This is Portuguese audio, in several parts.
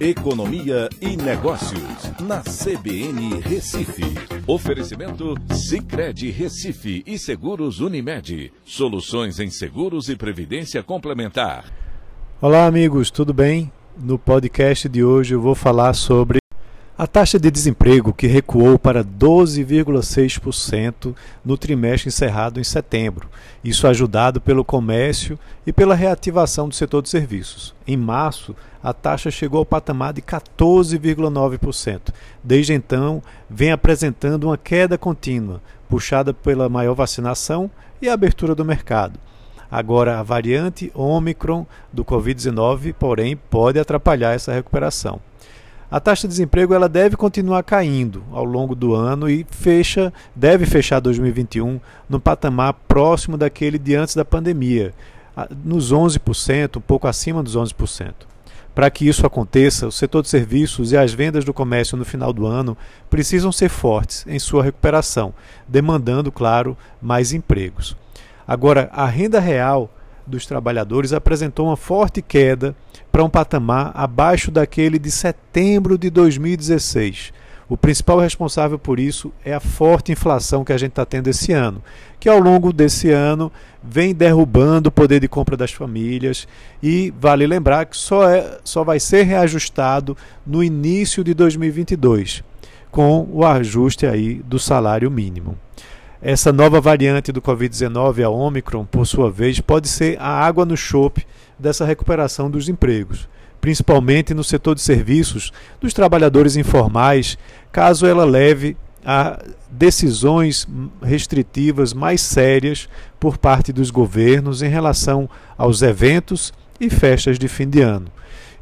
Economia e Negócios, na CBN Recife. Oferecimento Cicred Recife e Seguros Unimed. Soluções em seguros e previdência complementar. Olá, amigos, tudo bem? No podcast de hoje eu vou falar sobre a taxa de desemprego que recuou para 12,6% no trimestre encerrado em setembro, isso ajudado pelo comércio e pela reativação do setor de serviços. Em março, a taxa chegou ao patamar de 14,9%. Desde então, vem apresentando uma queda contínua, puxada pela maior vacinação e a abertura do mercado. Agora, a variante Omicron do Covid-19, porém, pode atrapalhar essa recuperação. A taxa de desemprego ela deve continuar caindo ao longo do ano e fecha, deve fechar 2021 no patamar próximo daquele de antes da pandemia, nos 11%, um pouco acima dos 11%. Para que isso aconteça, o setor de serviços e as vendas do comércio no final do ano precisam ser fortes em sua recuperação, demandando, claro, mais empregos. Agora, a renda real dos trabalhadores apresentou uma forte queda para um patamar abaixo daquele de setembro de 2016. O principal responsável por isso é a forte inflação que a gente está tendo esse ano, que ao longo desse ano vem derrubando o poder de compra das famílias e vale lembrar que só, é, só vai ser reajustado no início de 2022, com o ajuste aí do salário mínimo. Essa nova variante do Covid-19, a Omicron, por sua vez, pode ser a água no chope dessa recuperação dos empregos, principalmente no setor de serviços dos trabalhadores informais, caso ela leve a decisões restritivas mais sérias por parte dos governos em relação aos eventos e festas de fim de ano.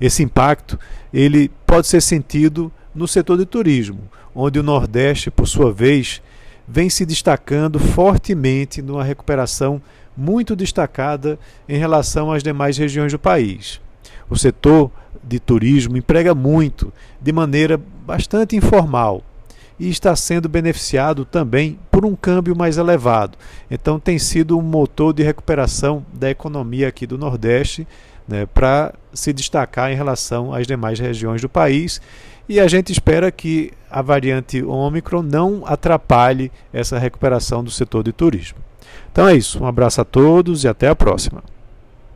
Esse impacto ele pode ser sentido no setor de turismo, onde o Nordeste, por sua vez, vem se destacando fortemente numa recuperação muito destacada em relação às demais regiões do país. O setor de turismo emprega muito, de maneira bastante informal, e está sendo beneficiado também por um câmbio mais elevado. Então, tem sido um motor de recuperação da economia aqui do Nordeste né, para se destacar em relação às demais regiões do país e a gente espera que a variante Ômicron não atrapalhe essa recuperação do setor de turismo. Então é isso, um abraço a todos e até a próxima.